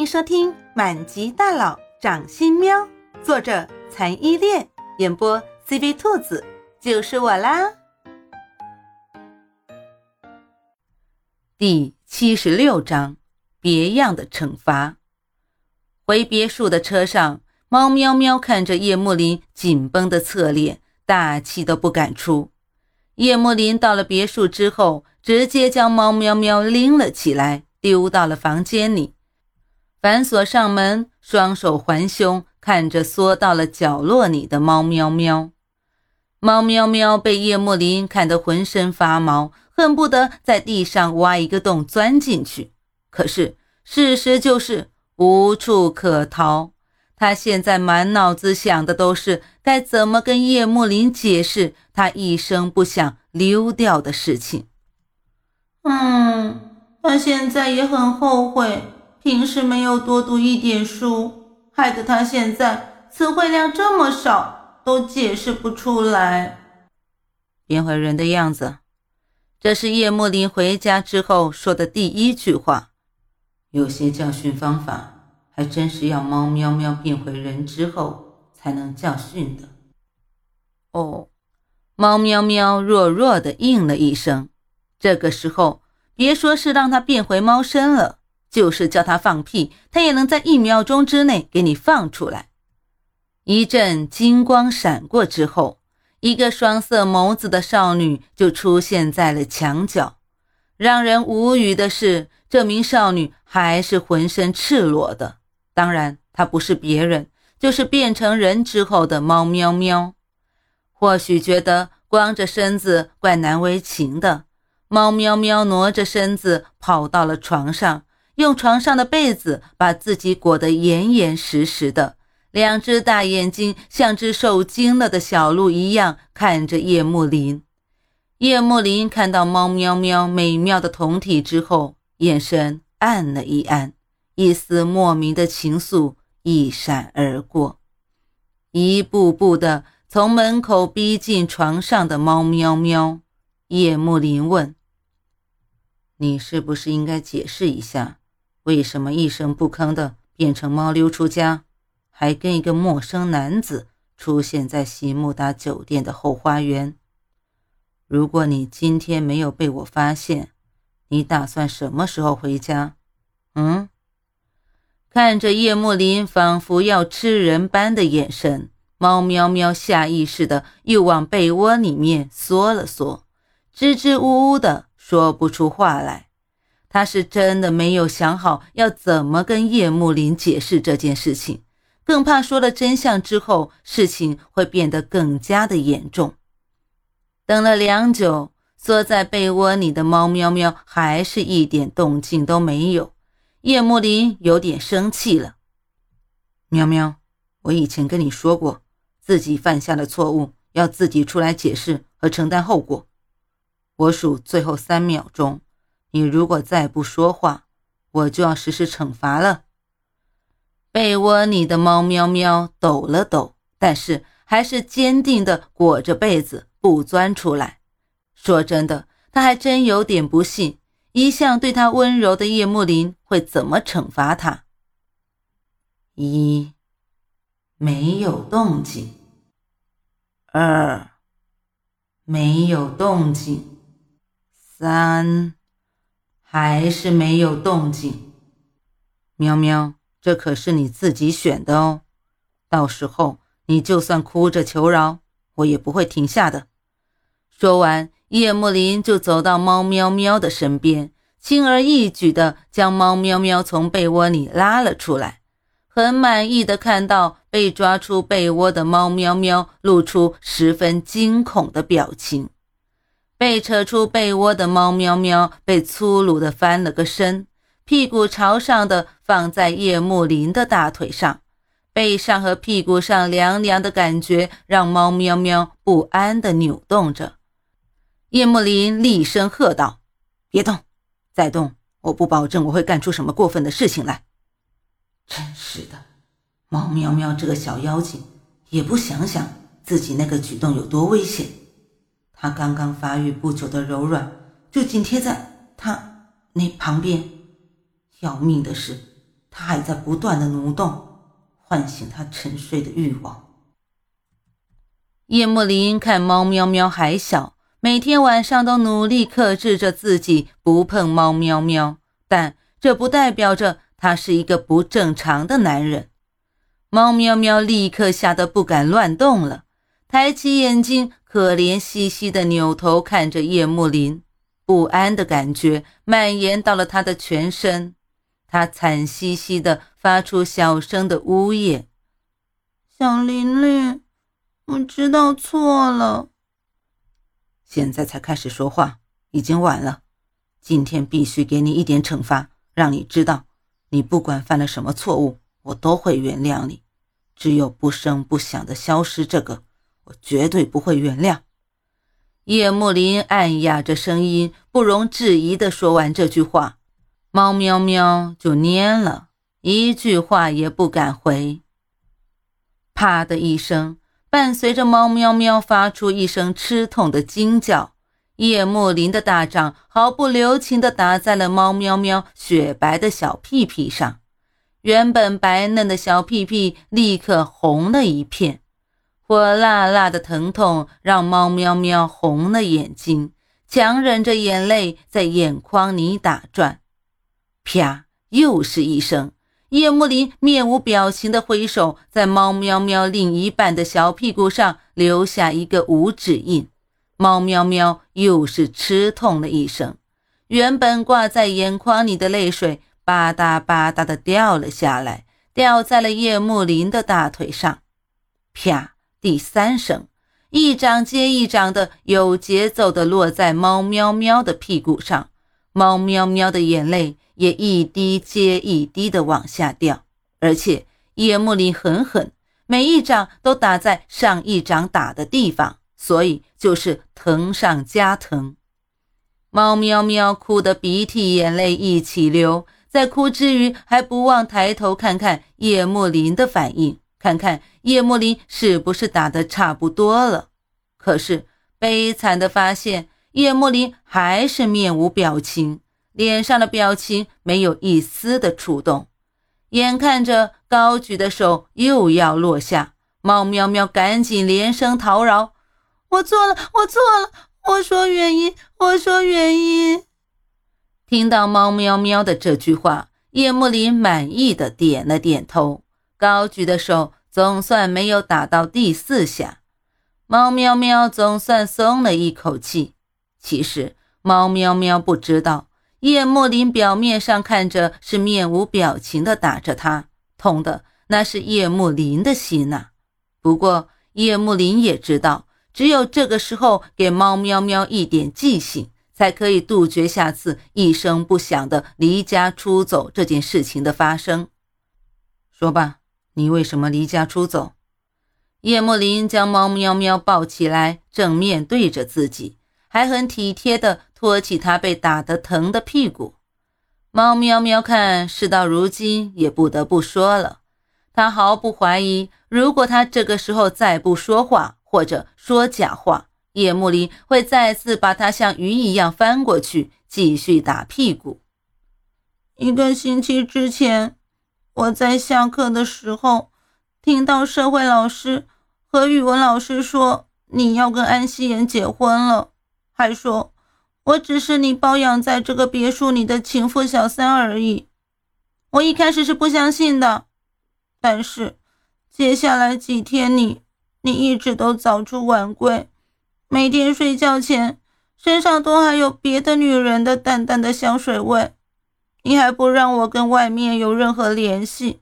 欢迎收听《满级大佬掌心喵》，作者残依恋，演播 CV 兔子，就是我啦。第七十六章：别样的惩罚。回别墅的车上，猫喵喵看着叶幕林紧绷的侧脸，大气都不敢出。叶幕林到了别墅之后，直接将猫喵喵拎了起来，丢到了房间里。反锁上门，双手环胸，看着缩到了角落里的猫喵喵。猫喵喵被叶幕林看得浑身发毛，恨不得在地上挖一个洞钻进去。可是事实就是无处可逃。他现在满脑子想的都是该怎么跟叶幕林解释他一声不响溜掉的事情。嗯，他现在也很后悔。平时没有多读一点书，害得他现在词汇量这么少，都解释不出来。变回人的样子，这是叶幕林回家之后说的第一句话。有些教训方法，还真是要猫喵喵变回人之后才能教训的。哦，猫喵喵弱弱的应了一声。这个时候，别说是让它变回猫身了。就是叫他放屁，他也能在一秒钟之内给你放出来。一阵金光闪过之后，一个双色眸子的少女就出现在了墙角。让人无语的是，这名少女还是浑身赤裸的。当然，她不是别人，就是变成人之后的猫喵喵。或许觉得光着身子怪难为情的，猫喵喵挪着身子跑到了床上。用床上的被子把自己裹得严严实实的，两只大眼睛像只受惊了的小鹿一样看着叶幕林。叶幕林看到猫喵喵美妙的酮体之后，眼神暗了一暗，一丝莫名的情愫一闪而过，一步步的从门口逼近床上的猫喵喵。叶幕林问：“你是不是应该解释一下？”为什么一声不吭的变成猫溜出家，还跟一个陌生男子出现在席慕达酒店的后花园？如果你今天没有被我发现，你打算什么时候回家？嗯？看着叶幕林仿佛要吃人般的眼神，猫喵喵下意识的又往被窝里面缩了缩，支支吾吾的说不出话来。他是真的没有想好要怎么跟叶幕林解释这件事情，更怕说了真相之后，事情会变得更加的严重。等了良久，缩在被窝里的猫喵喵还是一点动静都没有。叶幕林有点生气了：“喵喵，我以前跟你说过，自己犯下的错误要自己出来解释和承担后果。我数最后三秒钟。”你如果再不说话，我就要实施惩罚了。被窝里的猫喵喵抖了抖，但是还是坚定地裹着被子不钻出来。说真的，他还真有点不信，一向对他温柔的叶幕林会怎么惩罚他。一，没有动静；二，没有动静；三。还是没有动静，喵喵，这可是你自己选的哦。到时候你就算哭着求饶，我也不会停下的。说完，叶幕林就走到猫喵喵的身边，轻而易举地将猫喵喵从被窝里拉了出来，很满意的看到被抓出被窝的猫喵喵露出十分惊恐的表情。被扯出被窝的猫喵喵被粗鲁的翻了个身，屁股朝上的放在叶幕林的大腿上，背上和屁股上凉凉的感觉让猫喵喵不安的扭动着。叶幕林厉声喝道：“别动，再动，我不保证我会干出什么过分的事情来。”真是的，猫喵喵这个小妖精也不想想自己那个举动有多危险。他刚刚发育不久的柔软就紧贴在他那旁边，要命的是，他还在不断的蠕动，唤醒他沉睡的欲望。叶幕林看猫喵喵还小，每天晚上都努力克制着自己不碰猫喵喵，但这不代表着他是一个不正常的男人。猫喵喵立刻吓得不敢乱动了，抬起眼睛，可怜兮兮的扭头看着叶幕林，不安的感觉蔓延到了他的全身，他惨兮兮的发出小声的呜咽：“小玲玲。”我知道错了，现在才开始说话，已经晚了。今天必须给你一点惩罚，让你知道，你不管犯了什么错误，我都会原谅你。只有不声不响的消失，这个我绝对不会原谅。叶幕林暗哑着声音，不容置疑地说完这句话，猫喵喵就蔫了，一句话也不敢回。啪的一声。伴随着猫喵喵发出一声吃痛的惊叫，叶幕林的大掌毫不留情地打在了猫喵喵雪白的小屁屁上，原本白嫩的小屁屁立刻红了一片，火辣辣的疼痛让猫喵喵红了眼睛，强忍着眼泪在眼眶里打转。啪！又是一声。叶幕林面无表情地挥手，在猫喵喵另一半的小屁股上留下一个五指印。猫喵喵又是吃痛了一声，原本挂在眼眶里的泪水吧嗒吧嗒地掉了下来，掉在了叶幕林的大腿上。啪！第三声，一掌接一掌的有节奏的落在猫喵喵的屁股上，猫喵喵的眼泪。也一滴接一滴的往下掉，而且叶幕林狠狠，每一掌都打在上一掌打的地方，所以就是疼上加疼。猫喵喵哭得鼻涕眼泪一起流，在哭之余还不忘抬头看看叶幕林的反应，看看叶幕林是不是打得差不多了。可是悲惨的发现，叶幕林还是面无表情。脸上的表情没有一丝的触动，眼看着高举的手又要落下，猫喵喵赶紧连声讨饶：“我错了，我错了，我说原因，我说原因。”听到猫喵喵的这句话，叶幕林满意的点了点头，高举的手总算没有打到第四下，猫喵喵总算松了一口气。其实，猫喵喵不知道。叶幕林表面上看着是面无表情的打着他，痛的那是叶幕林的心呐。不过叶幕林也知道，只有这个时候给猫喵喵一点记性，才可以杜绝下次一声不响的离家出走这件事情的发生。说吧，你为什么离家出走？叶幕林将猫喵喵抱起来，正面对着自己，还很体贴的。托起他被打得疼的屁股，猫喵喵看事到如今也不得不说了。他毫不怀疑，如果他这个时候再不说话或者说假话，叶幕林会再次把他像鱼一样翻过去，继续打屁股。一个星期之前，我在下课的时候听到社会老师和语文老师说你要跟安希妍结婚了，还说。我只是你包养在这个别墅里的情妇小三而已。我一开始是不相信的，但是接下来几天里你一直都早出晚归，每天睡觉前身上都还有别的女人的淡淡的香水味，你还不让我跟外面有任何联系，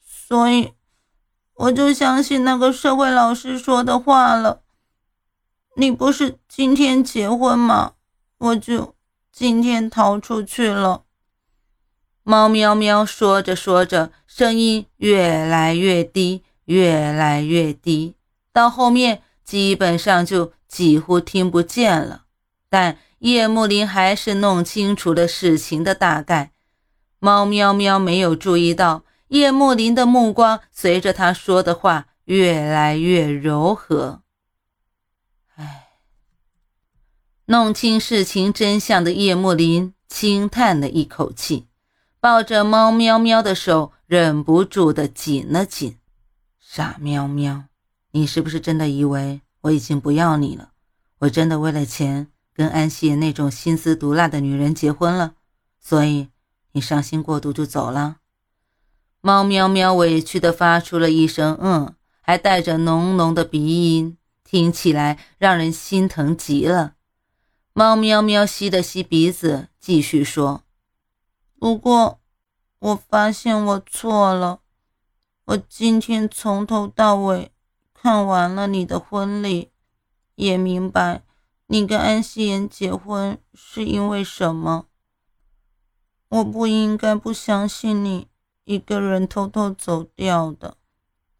所以我就相信那个社会老师说的话了。你不是今天结婚吗？我就今天逃出去了。猫喵喵说着说着，声音越来越低，越来越低，到后面基本上就几乎听不见了。但叶幕林还是弄清楚了事情的大概。猫喵喵没有注意到叶幕林的目光随着他说的话越来越柔和。弄清事情真相的叶幕林轻叹了一口气，抱着猫喵喵的手忍不住的紧了紧。傻喵喵，你是不是真的以为我已经不要你了？我真的为了钱跟安希那种心思毒辣的女人结婚了，所以你伤心过度就走了？猫喵喵委屈的发出了一声“嗯”，还带着浓浓的鼻音，听起来让人心疼极了。猫喵喵吸了吸鼻子，继续说：“不过，我发现我错了。我今天从头到尾看完了你的婚礼，也明白你跟安希言结婚是因为什么。我不应该不相信你。”一个人偷偷走掉的，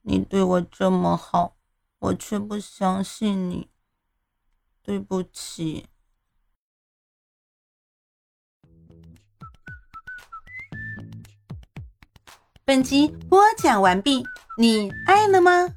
你对我这么好，我却不相信你，对不起。本集播讲完毕，你爱了吗？